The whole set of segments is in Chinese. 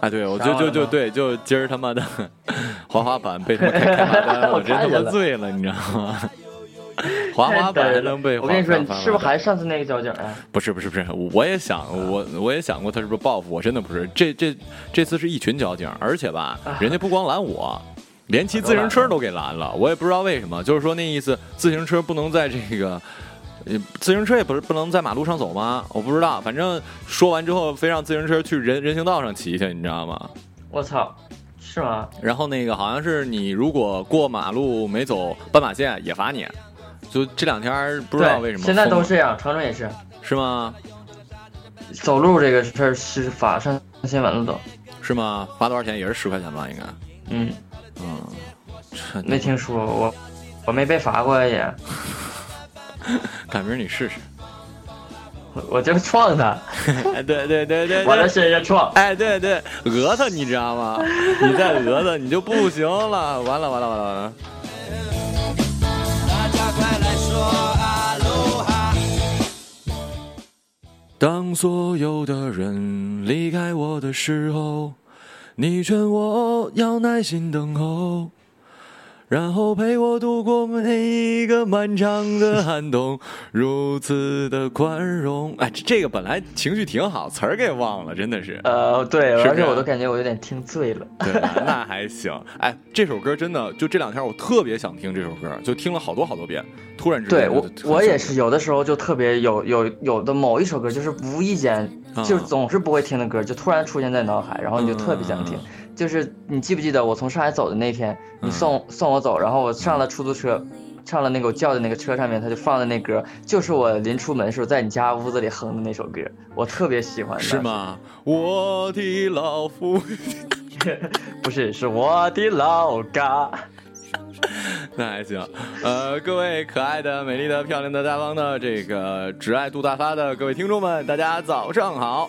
哎，对，我就就就对，就今儿他妈的 滑滑板被他们开罚单了，我真他妈醉了，你知道吗？滑滑板还能被我跟你说，你是不是还是上次那个交警啊？不是不是不是，我也想我我也想过他是不是报复我，真的不是。这这这次是一群交警，而且吧，人家不光拦我，连骑自行车都给拦了。我也不知道为什么，就是说那意思，自行车不能在这个。自行车也不是不能在马路上走吗？我不知道，反正说完之后，非让自行车去人人行道上骑去，你知道吗？我操，是吗？然后那个好像是你如果过马路没走斑马线也罚你，就这两天不知道为什么。现在都这样，长春也是。是吗？走路这个事儿是罚上新闻了都。是吗？罚多少钱？也是十块钱吧，应该。嗯嗯，没听说我，我没被罚过也。改明儿你试试，我就撞他。哎，对对对对，我在身上撞。哎，对对，讹他，你知道吗？你再讹他，你就不行了。完了完了完了完了。当所有的人离开我的时候，你劝我要耐心等候。然后陪我度过每一个漫长的寒冬，如此的宽容。哎，这个本来情绪挺好，词儿给忘了，真的是。呃，对，而且我都感觉我有点听醉了。对，那还行。哎，这首歌真的，就这两天我特别想听这首歌，就听了好多好多遍。突然之间，对我我也是有的时候就特别有有有的某一首歌，就是无意间就总是不会听的歌，就突然出现在脑海，然后你就特别想听。就是你记不记得我从上海走的那天，你送送我走，然后我上了出租车，上了那个我叫的那个车上面，他就放的那歌，就是我临出门的时候在你家屋子里哼的那首歌，我特别喜欢。是吗？我的老父，不是，是我的老嘎。那还行。呃，各位可爱的、美丽的、漂亮的、大方的，这个只爱杜大发的各位听众们，大家早上好。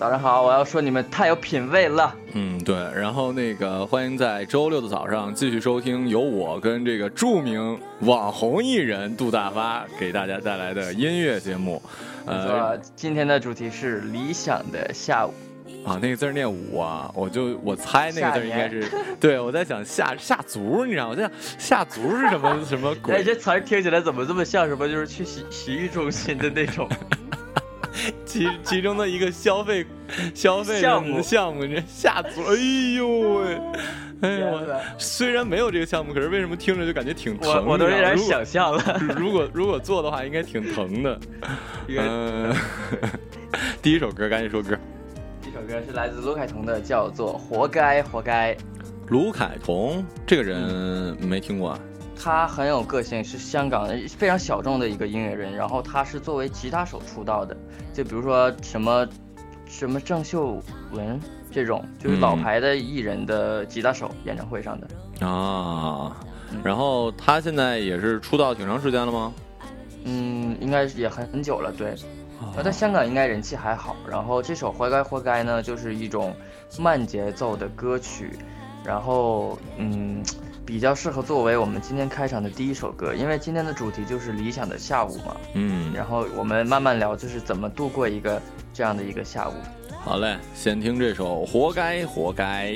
早上好，我要说你们太有品位了。嗯，对，然后那个欢迎在周六的早上继续收听由我跟这个著名网红艺人杜大发给大家带来的音乐节目。呃，今天的主题是理想的下午。啊，那个字念午啊，我就我猜那个字应该是，对我在想下下足，你知道吗？我在想下足是什么什么鬼？哎，这词儿听起来怎么这么像什么？就是去洗洗浴中心的那种。其其中的一个消费 消费项目项目，这吓足，哎呦喂，哎呦，虽然没有这个项目，可是为什么听着就感觉挺疼？我我都有点想象了。如果如果做的话，应该挺疼的。嗯，第一首歌赶紧说歌。第一首歌是来自卢凯彤的，叫做《活该活该》。卢凯彤这个人没听过。他很有个性，是香港非常小众的一个音乐人。然后他是作为吉他手出道的，就比如说什么什么郑秀文这种，就是老牌的艺人的吉他手演唱会上的啊。然后他现在也是出道挺长时间了吗？嗯，应该也很久了。对，他在香港应该人气还好。然后这首《活该活该》呢，就是一种慢节奏的歌曲。然后嗯。比较适合作为我们今天开场的第一首歌，因为今天的主题就是理想的下午嘛。嗯，然后我们慢慢聊，就是怎么度过一个这样的一个下午。好嘞，先听这首《活该活该》。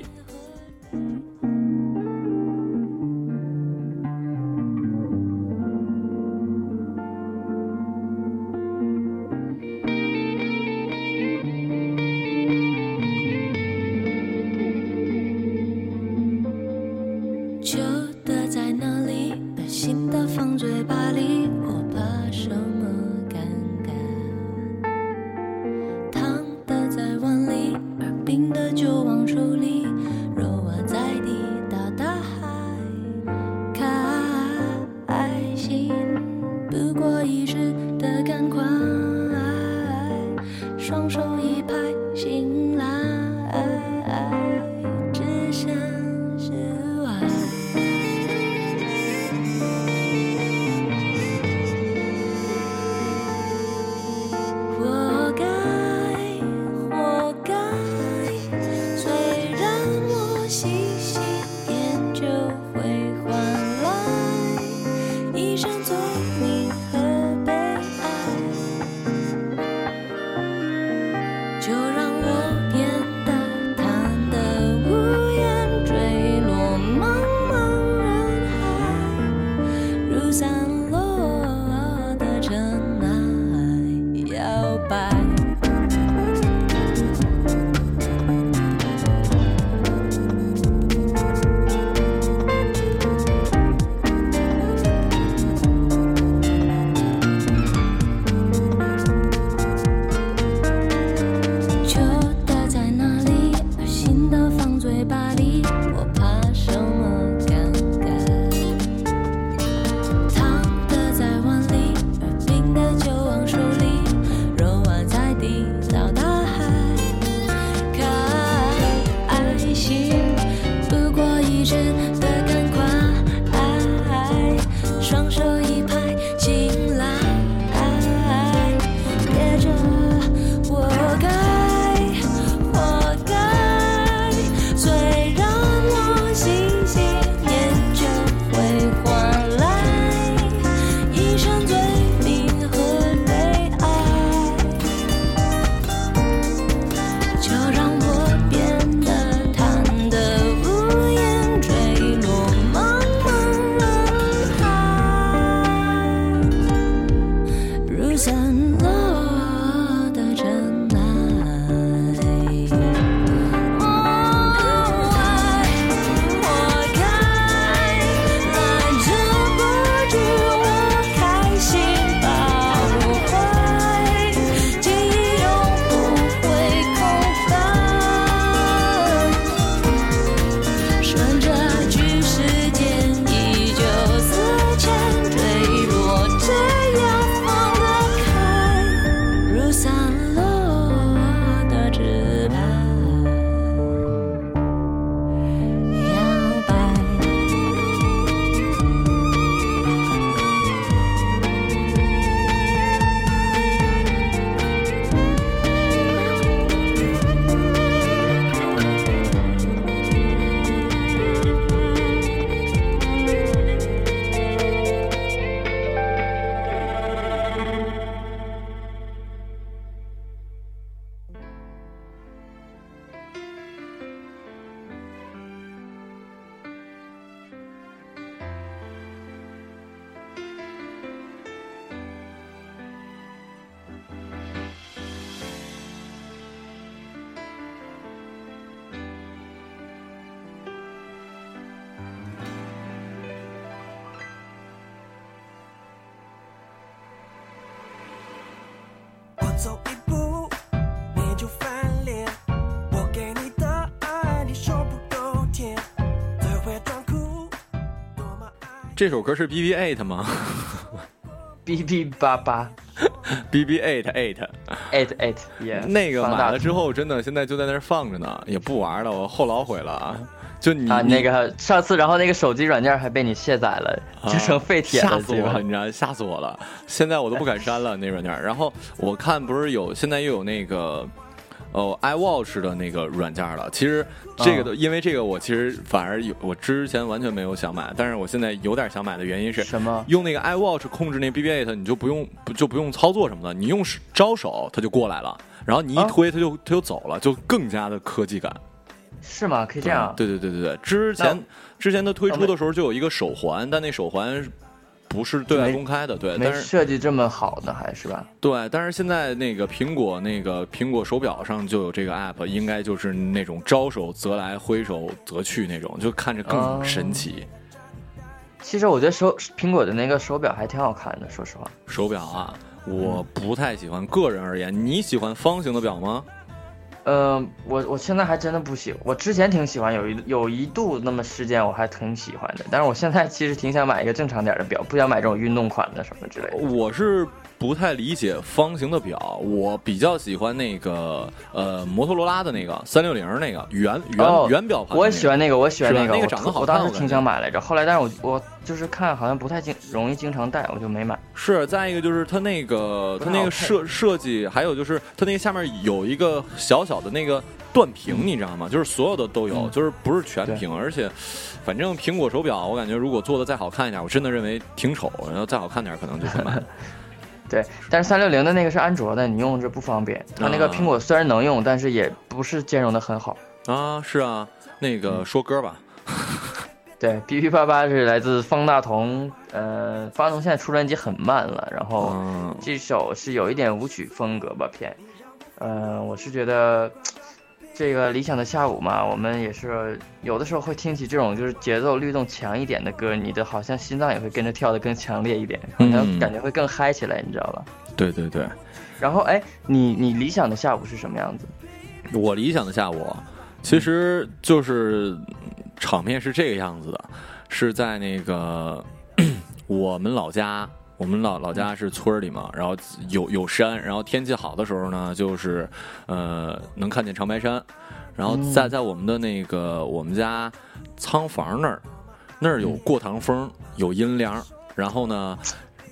reason 这首歌是 B B Eight 吗？B B 八八，B B Eight Eight Eight Eight，耶！那个买了之后，真的现在就在那儿放着呢，也不玩了，我后老悔了啊！就你啊，那个上次，然后那个手机软件还被你卸载了，就成废铁了，吓死我了！你知道，吓死我了！现在我都不敢删了那软件。然后我看不是有，现在又有那个。哦，iWatch 的那个软件了。其实这个的，因为这个我其实反而有，我之前完全没有想买，但是我现在有点想买的原因是什么？用那个 iWatch 控制那 BB8，你就不用不就不用操作什么的，你用招手它就过来了，然后你一推它就它就走了，就更加的科技感。是吗？可以这样？对对对对对，之前之前它推出的时候就有一个手环，但那手环。不是对外公开的，对，没设计这么好的，还是吧？对，但是现在那个苹果那个苹果手表上就有这个 app，应该就是那种招手则来，挥手则去那种，就看着更神奇。其实我觉得手苹果的那个手表还挺好看的，说实话。手表啊，我不太喜欢。个人而言，你喜欢方形的表吗？嗯，我我现在还真的不喜，我之前挺喜欢，有一有一度那么事件我还挺喜欢的，但是我现在其实挺想买一个正常点的表，不想买这种运动款的什么之类的。我是。不太理解方形的表，我比较喜欢那个呃摩托罗拉的那个三六零那个圆圆圆表盘。我也喜欢那个，我喜欢那个，那个长得好看。我当时挺想买来着，后来但是我我就是看好像不太经容易经常戴，我就没买。是，再一个就是它那个它那个设设计，还有就是它那个下面有一个小小的那个断屏，你知道吗？就是所有的都有，就是不是全屏，而且反正苹果手表，我感觉如果做的再好看一点，我真的认为挺丑，然后再好看点可能就会买。对，但是三六零的那个是安卓的，你用着不方便。它那个苹果虽然能用，但是也不是兼容的很好啊。是啊，那个说歌吧。对，B B 八八是来自方大同，呃，方大同现在出专辑很慢了，然后这首是有一点舞曲风格吧偏，呃，我是觉得。这个理想的下午嘛，我们也是有的时候会听起这种就是节奏律动强一点的歌，你的好像心脏也会跟着跳得更强烈一点，好像感觉会更嗨起来，你知道吧？对对对。然后哎，你你理想的下午是什么样子？我理想的下午，其实就是场面是这个样子的，是在那个 我们老家。我们老老家是村里嘛，然后有有山，然后天气好的时候呢，就是呃能看见长白山，然后在在我们的那个我们家仓房那儿，那儿有过堂风，有阴凉，然后呢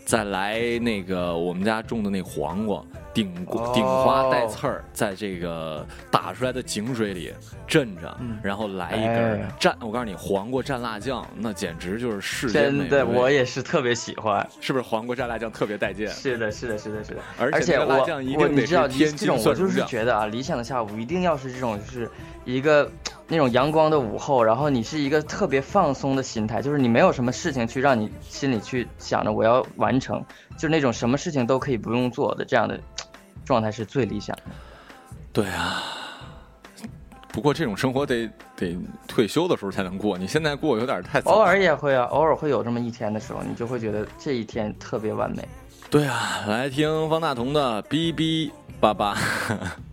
再来那个我们家种的那黄瓜。顶顶花带刺儿，在这个打出来的井水里震着，然后来一根蘸。我告诉你，黄瓜蘸辣酱，那简直就是世间美味。真的，我也是特别喜欢。是不是黄瓜蘸辣酱特别带劲？是的，是的，是的，是的。而且辣酱一定得是天这种我就是觉得啊，理想的下午一定要是这种，就是一个那种阳光的午后，然后你是一个特别放松的心态，就是你没有什么事情去让你心里去想着我要完成，就是那种什么事情都可以不用做的这样的。状态是最理想的，对啊。不过这种生活得得退休的时候才能过，你现在过有点太早。偶尔也会啊，偶尔会有这么一天的时候，你就会觉得这一天特别完美。对啊，来听方大同的《哔哔叭叭》。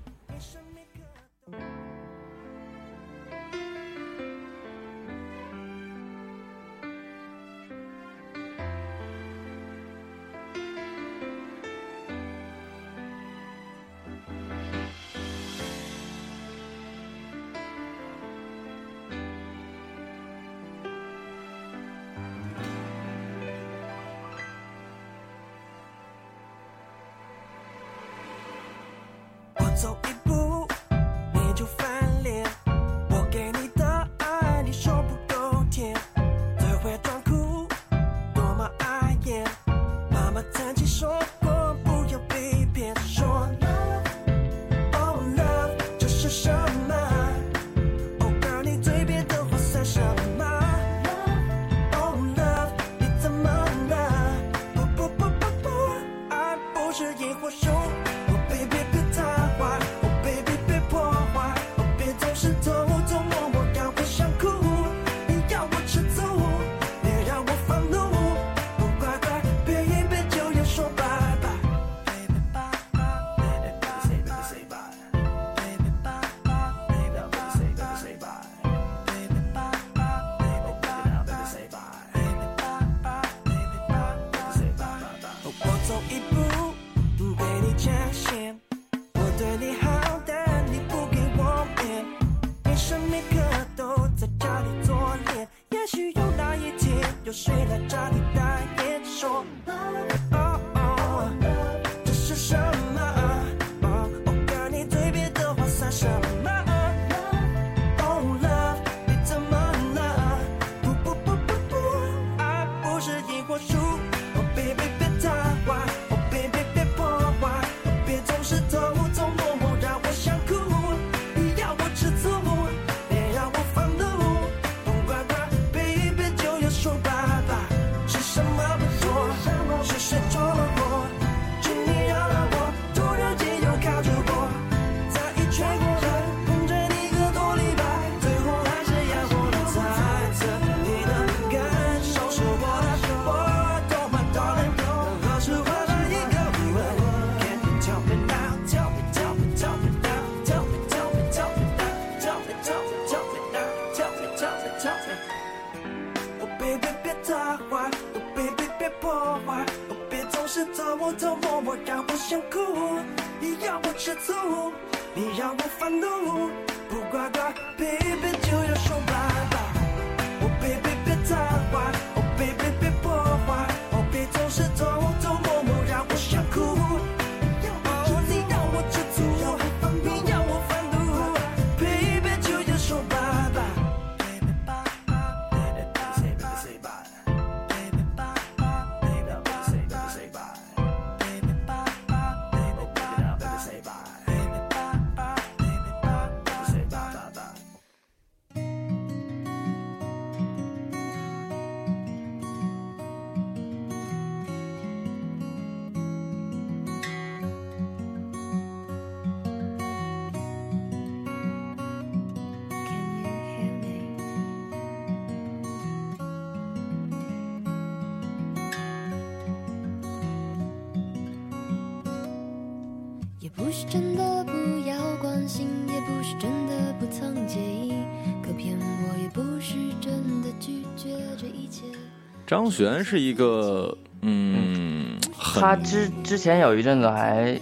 说。哦，别总是偷偷摸摸让我想哭，你让我吃醋，你让我愤怒，不乖乖，baby 就要说拜拜。哦，baby 别太坏，哦，baby 别破坏，哦，别总是张悬是一个，嗯，很他之之前有一阵子还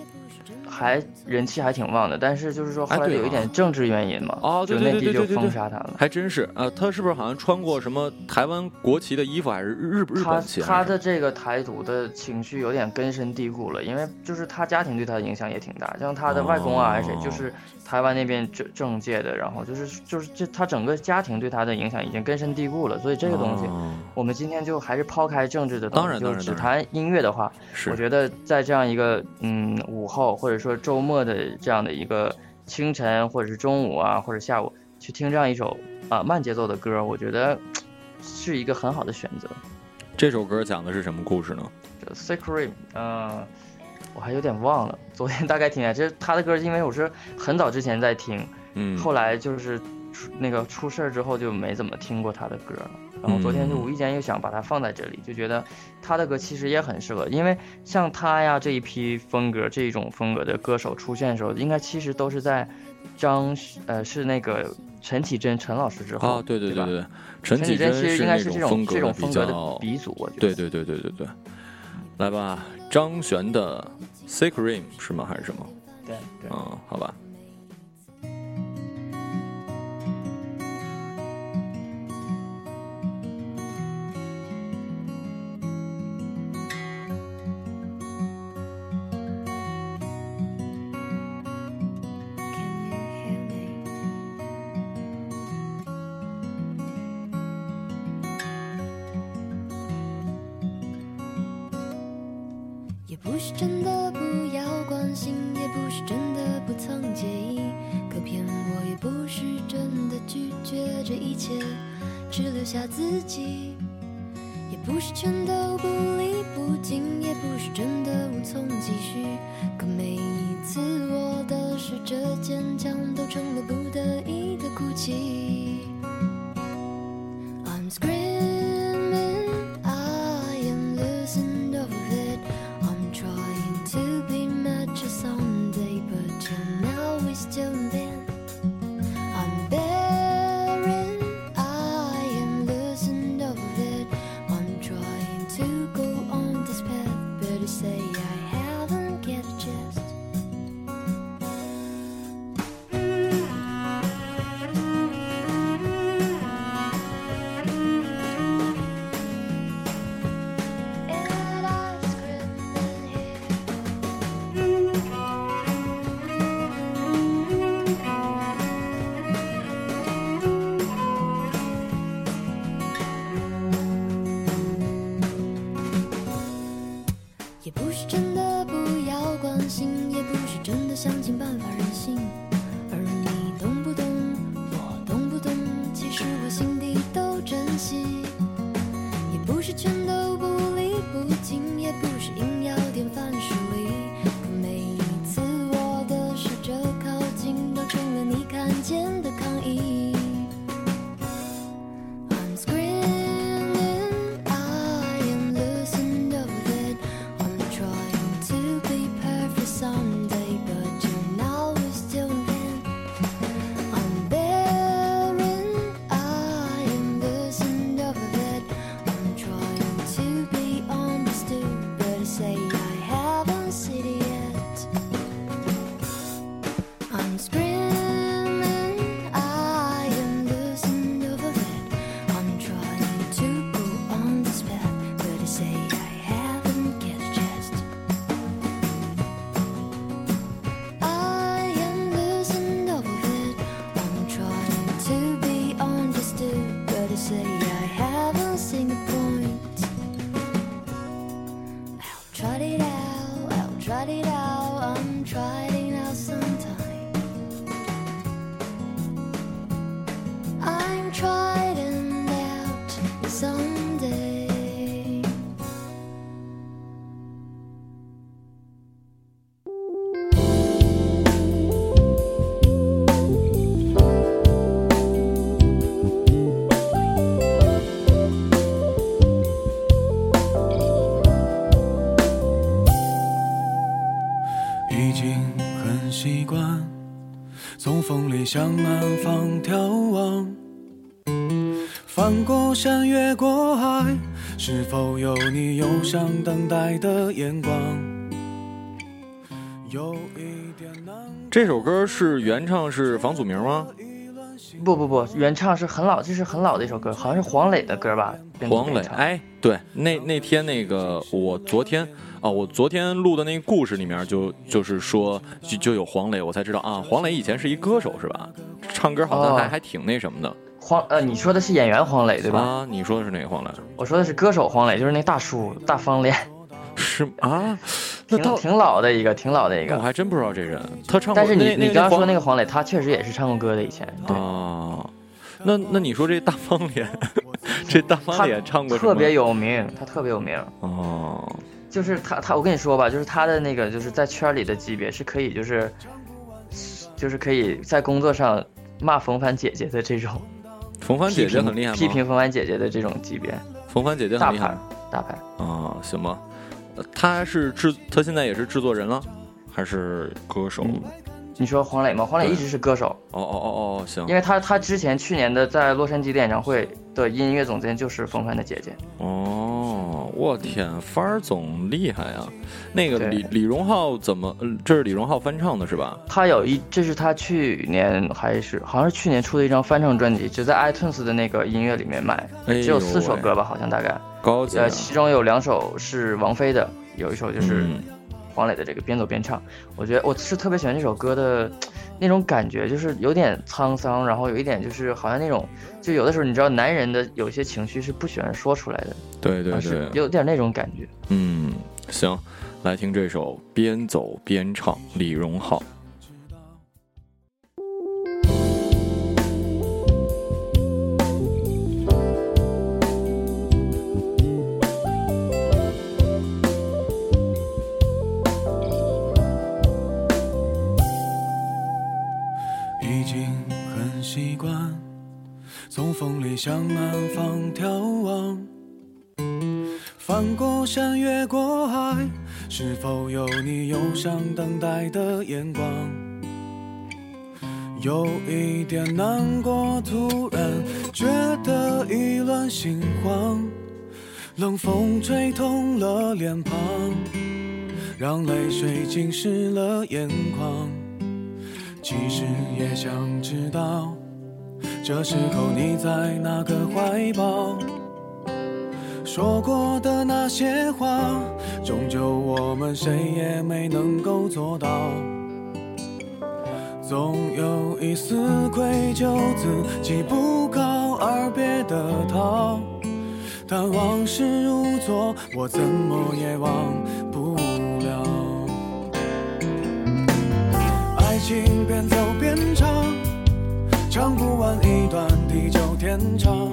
还人气还挺旺的，但是就是说后来有一点政治原因嘛，哦，对对就内地就对对对对对，封杀他了。还真是啊，他是不是好像穿过什么台湾国旗的衣服，还是日日他本旗？还是他的这个台独的情绪有点根深蒂固了，因为就是他家庭对他的影响也挺大，像他的外公啊还是谁，哦就是台湾那边政政界的，然后就是就是这他整个家庭对他的影响已经根深蒂固了，所以这个东西哦我们今天就还是抛开政治的东当西，就只谈音乐的话，是我觉得在这样一个嗯午后或者说周末的这样的一个清晨或者是中午啊或者下午去听这样一首啊慢节奏的歌，我觉得是一个很好的选择。这首歌讲的是什么故事呢？就 Secret，嗯、我还有点忘了，昨天大概听一下，这他的歌，因为我是很早之前在听，嗯，后来就是出那个出事儿之后就没怎么听过他的歌了。然后昨天就嗯无意间又想把它放在这里，就觉得他的歌其实也很适合，因为像他呀这一批风格这一种风格的歌手出现的时候，应该其实都是在张呃是那个陈绮贞陈老师之后哦，对对对对对，陈绮贞其实应该是这种这种风格的，鼻祖，我觉得。对对对对对对，来吧，张悬的《Secret》是吗？还是什么？对对。嗯，好吧。是真的不要关心，也不是真的不曾介意，可骗我也不是真的拒绝这一切，只留下自己。山，越过海，是否有你忧伤等待的眼光？有一点难这首歌是原唱是房祖名吗？不不不，原唱是很老，这是很老的一首歌，好像是黄磊的歌吧？黄磊，哎，对，那那天那个我昨天啊，我昨天录的那个故事里面就就是说就就有黄磊，我才知道啊，黄磊以前是一歌手是吧？唱歌好像还、哦还挺那什么的黄呃，你说的是演员黄磊对吧？啊。你说的是哪个黄磊？我说的是歌手黄磊，就是那大叔大方脸，是啊，那挺挺老的一个，挺老的一个。我还真不知道这人，他唱过。但是你你刚刚说那个个黄磊，他确实也是唱过歌的，以前对。啊，那那你说这大方脸，这大方脸唱过特别有名，他特别有名。哦，就是他他，我跟你说吧，就是他的那个就是在圈里的级别是可以就是，就是可以在工作上骂冯凡姐姐的这种，冯帆姐姐很厉害吗？批评冯帆姐姐的这种级别，冯帆姐姐很厉害大牌。啊，行吧。呃他是制，她现在也是制作人了，还是歌手？嗯你说黄磊吗？黄磊一直是歌手，哦哦哦哦，行因为他他之前去年的在洛杉矶的演唱会的音乐总监就是冯帆的姐姐。哦，我天，帆儿总厉害啊！那个李李荣浩怎么？呃这是李荣浩翻唱的是吧？他有一，这是他去年还是好像是去年出的一张翻唱专辑，只在 iTunes 的那个音乐里面卖，哎只有四首歌吧，好像大概。高级啊呃，！其中有两首是王菲的，有一首就是嗯黄磊的这个边走边唱。我觉得我是特别喜欢这首歌的那种感觉，就是有点沧桑，然后有一点就是好像那种，就有的时候你知道男人的有些情绪是不喜欢说出来的，对对对，有点那种感觉。嗯，行，来听这首《边走边唱》，李荣浩。是否有你忧伤等待的眼光？有一点难过，突然觉得意乱心慌，冷风吹痛了脸庞，让泪水浸湿了眼眶。其实也想知道，这时候你在哪个怀抱？说过的那些话，终究我们谁也没能够做到。总有一丝愧疚，自己不告而别的逃。但往事如昨，我怎么也忘不了。爱情边走边唱，唱不完一段地久天长。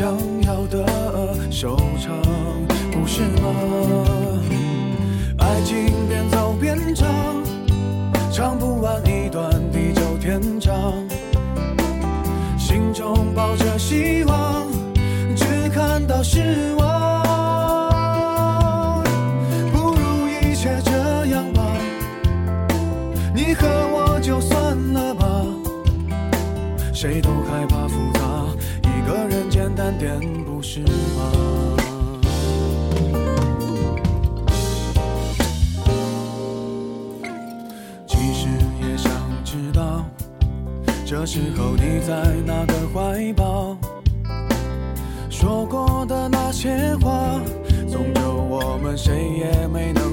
想那时候你在哪个怀抱？说过的那些话，终究我们谁也没能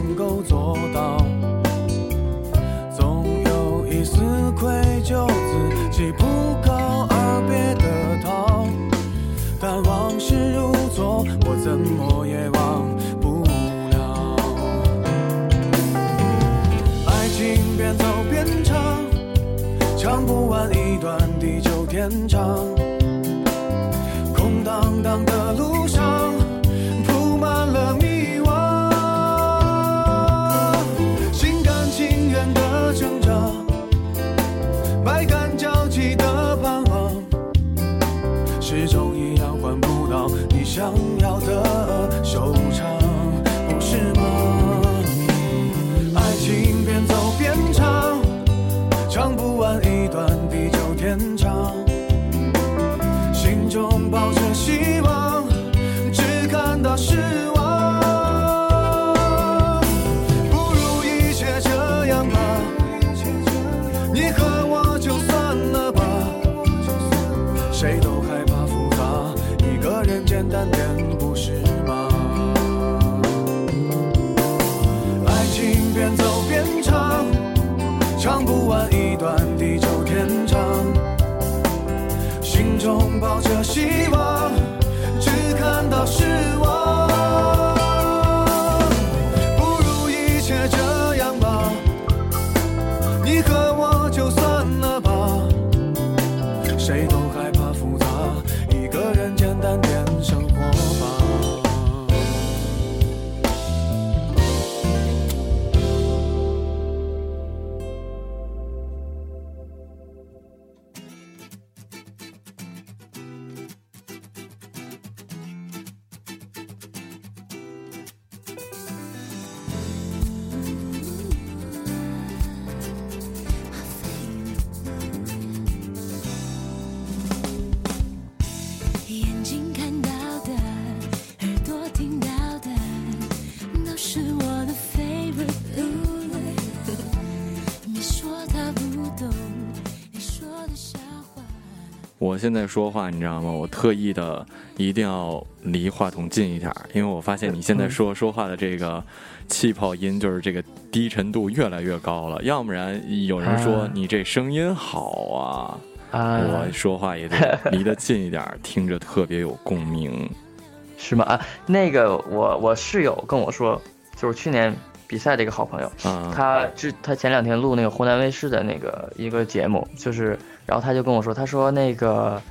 我现在说话，你知道吗？我特意的一定要离话筒近一点儿，因为我发现你现在说说话的这个气泡音，就是这个低沉度越来越高了。要不然有人说啊你这声音好啊，啊，我说话也得离得近一点儿，听着特别有共鸣。是吗？啊，那个我我室友跟我说，就是去年比赛的一个好朋友，啊，他之他前两天录那个湖南卫视的那个一个节目，就是然后他就跟我说，他说那个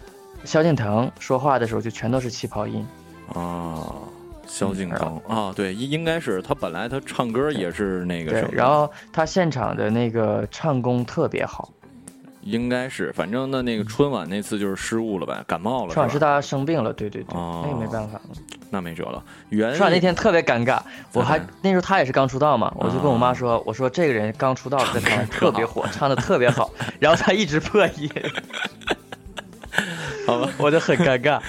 萧敬腾说话的时候就全都是气泡音，啊，萧敬腾。啊，对，应应该是他本来他唱歌也是那个什么，，对然后他现场的那个唱功特别好，应该是，反正那那个春晚那次就是失误了呗，感冒了？春晚是他生病了，对对对，哦那个没办法。那没辙了。原春晚那天特别尴尬，我还嗯那时候他也是刚出道嘛，我就跟我啊妈说，我说这个人刚出道在台上特别火，唱的特别好，然后他一直破音，好吧，我就很尴尬。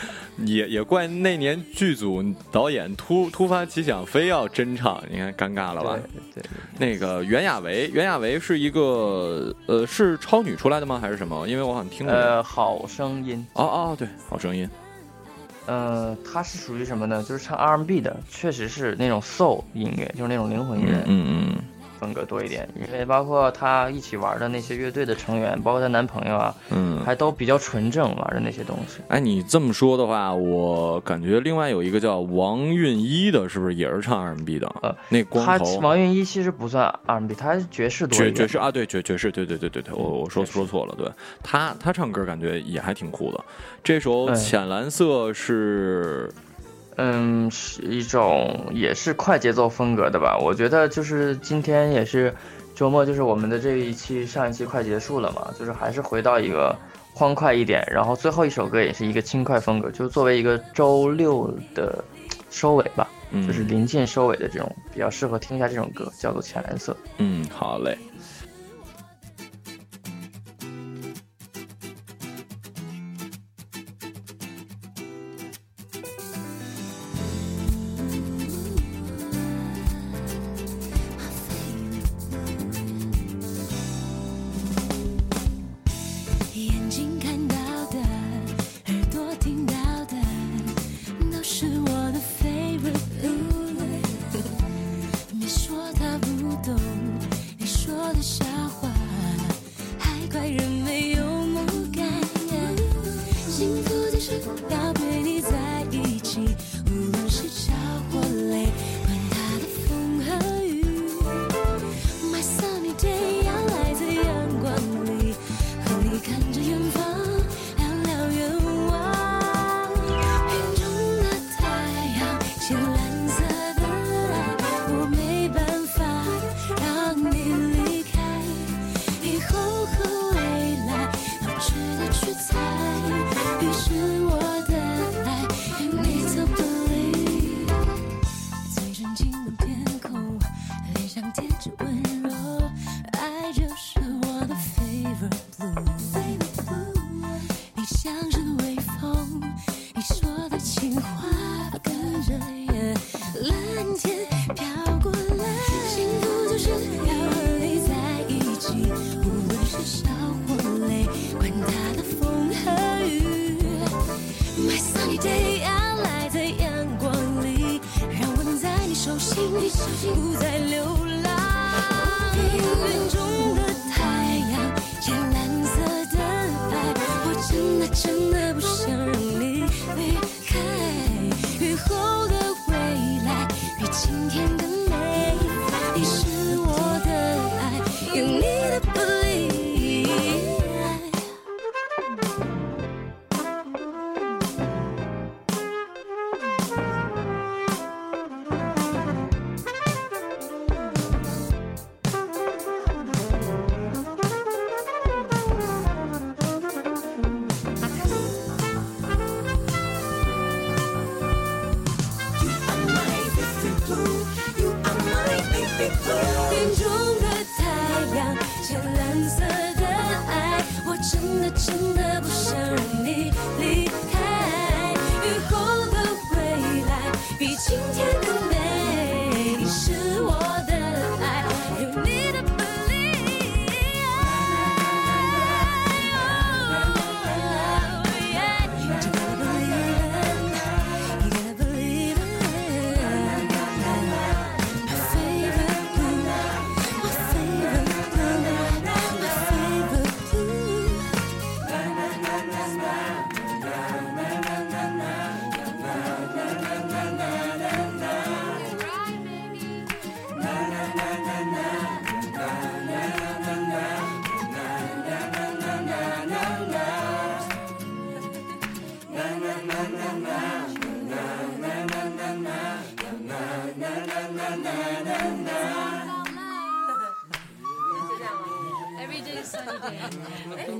也也怪那年剧组导演突突发奇想，非要真唱，你看尴尬了吧？对对对，那个袁娅维，袁娅维是一个呃是超女出来的吗？还是什么？因为我好像听过。呃，好声音，哦哦，对，好声音。呃，她是属于什么呢？就是唱 R&B 的，确实是那种 soul 音乐，就是那种灵魂音乐嗯嗯风格多一点。因为包括她一起玩的那些乐队的成员，包括她男朋友啊，嗯嗯。还都比较纯正玩的那些东西。哎，你这么说的话，我感觉另外有一个叫王韵一的，是不是也是唱 R&B 的？呃，那光他头王韵一其实不算 R&B，他是爵士多爵。爵士啊，对爵爵士，对对对对对，我我说说错了，对他他唱歌感觉也还挺酷的。这首浅蓝色是嗯，是一种也是快节奏风格的吧。我觉得就是今天也是周末，就是我们的这一期上一期快结束了嘛，就是还是回到一个欢快一点，然后最后一首歌也是一个轻快风格，就作为一个周六的收尾吧，嗯就是临近收尾的这种比较适合听一下这种歌，叫做《浅蓝色》。嗯，好嘞。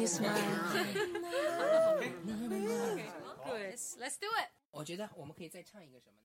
我觉得我们可以再唱一个什么？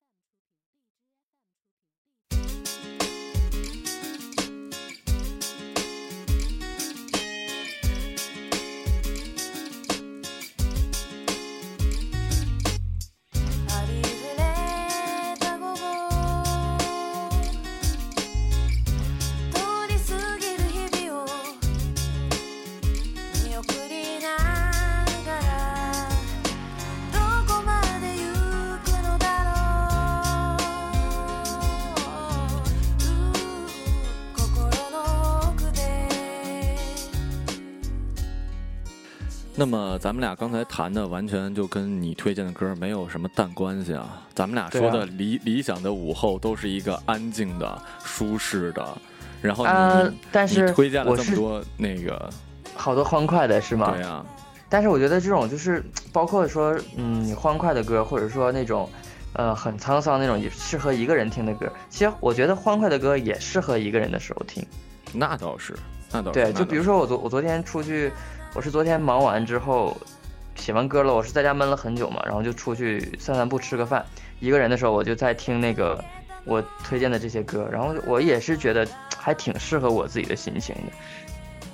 那么咱们俩刚才谈的完全就跟你推荐的歌没有什么淡关系啊。咱们俩说的理、理想的午后都是一个安静的、舒适的，然后你、啊但是你推荐了这么多那个，好多欢快的是吗？对啊，但是我觉得这种就是包括说，嗯，欢快的歌，或者说那种，呃，很沧桑那种，也适合一个人听的歌。其实我觉得欢快的歌也适合一个人的时候听。那倒是，那倒是。对，就比如说我昨我昨天出去，我是昨天忙完之后写完歌了，我是在家闷了很久嘛，然后就出去散散步吃个饭。一个人的时候，我就在听那个我推荐的这些歌，然后我也是觉得还挺适合我自己的心情的。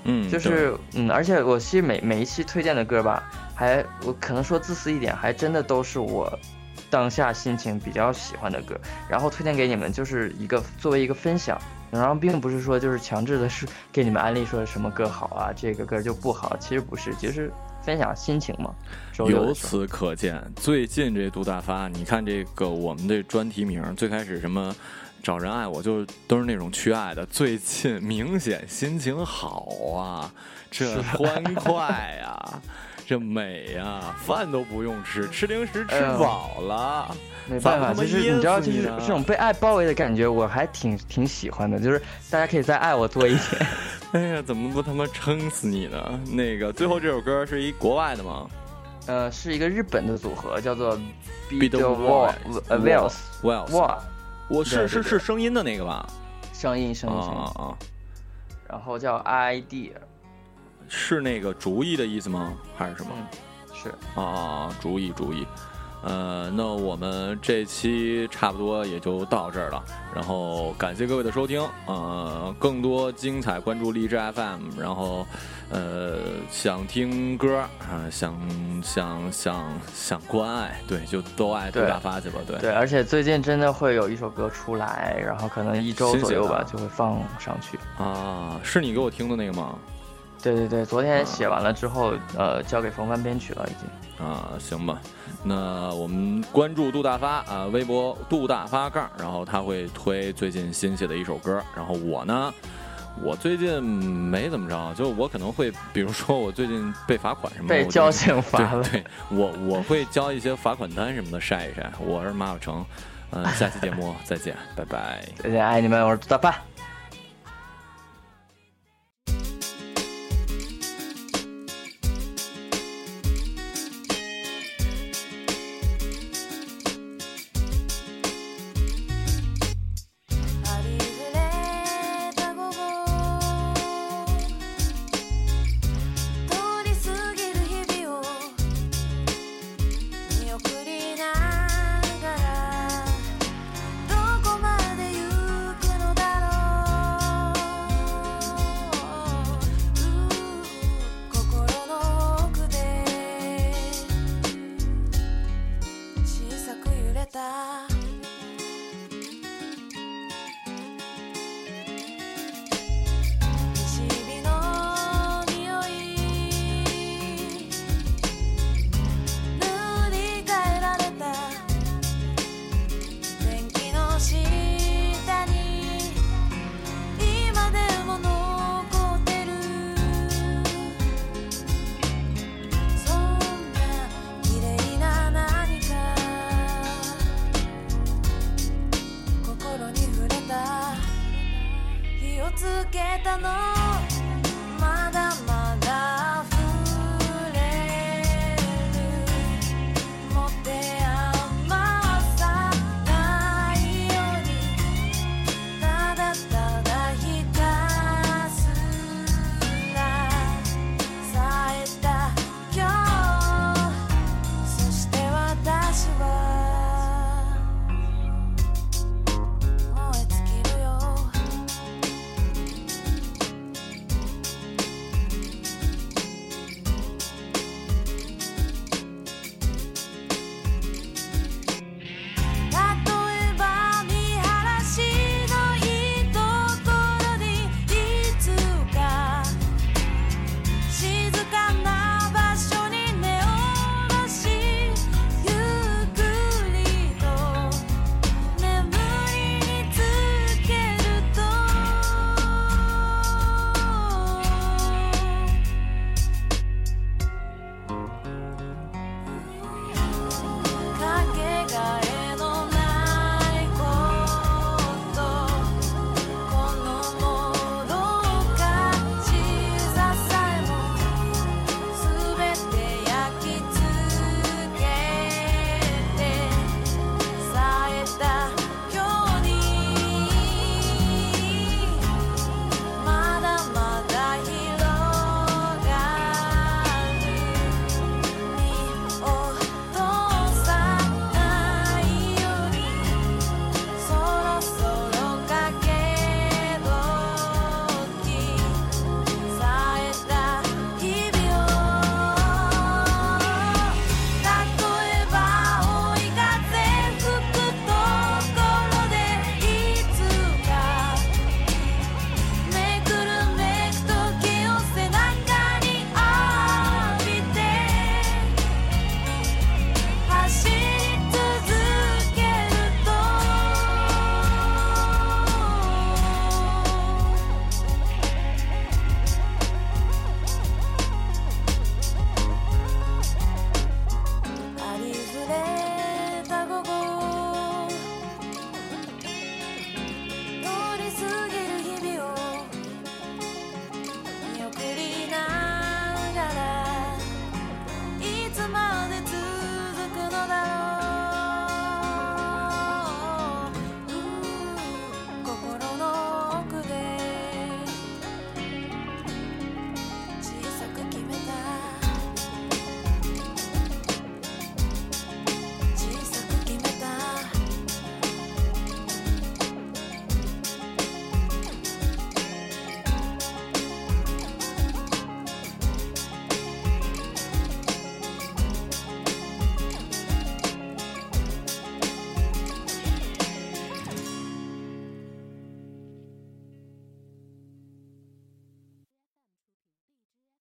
嗯，就是嗯，而且我其实每每一期推荐的歌吧，还我可能说自私一点，还真的都是我当下心情比较喜欢的歌，然后推荐给你们，就是一个作为一个分享，然后并不是说就是强制的是给你们安利说什么歌好啊，这个歌就不好，其实不是，其实分享心情嘛。由此可见，最近这杜大发，你看这个我们的专题名，最开始什么找人爱我，就都是那种缺爱的。最近明显心情好啊，这欢快呀、这美呀、饭都不用吃，吃零食吃饱了。没办法，就是你知道，就是这种被爱包围的感觉，我还挺挺喜欢的，就是大家可以再爱我多一点。哎呀，怎么不他妈撑死你呢？那个最后这首歌是一国外的吗呃，是一个日本的组合，叫做 Be the uh, Wells？Wells，哇，我是是是声音的那个吧？声音声啊音声音啊，啊！然后叫 idea，是那个主意的意思吗？还是什么？嗯，是，啊！主意主意。呃，那我们这期差不多也就到这儿了。然后感谢各位的收听，呃，更多精彩关注荔枝 FM。然后，呃，想听歌啊、想想想想关爱，对，就都爱杜对大发去吧，对。对，而且最近真的会有一首歌出来，然后可能一周新左右吧就会放上去。啊，是你给我听的那个吗？对对对，昨天写完了之后，呃，交给冯帆编曲了，已经。啊，行吧，那我们关注杜大发啊，微博杜大发杠，然后他会推最近新写的一首歌，然后我呢，我最近没怎么着，就我可能会，比如说我最近被罚款什么的，被交警罚了。对对，我我会交一些罚款单什么的晒一晒。我是马小成，嗯、下期节目再见，拜拜。再见，爱你们，我是杜大发。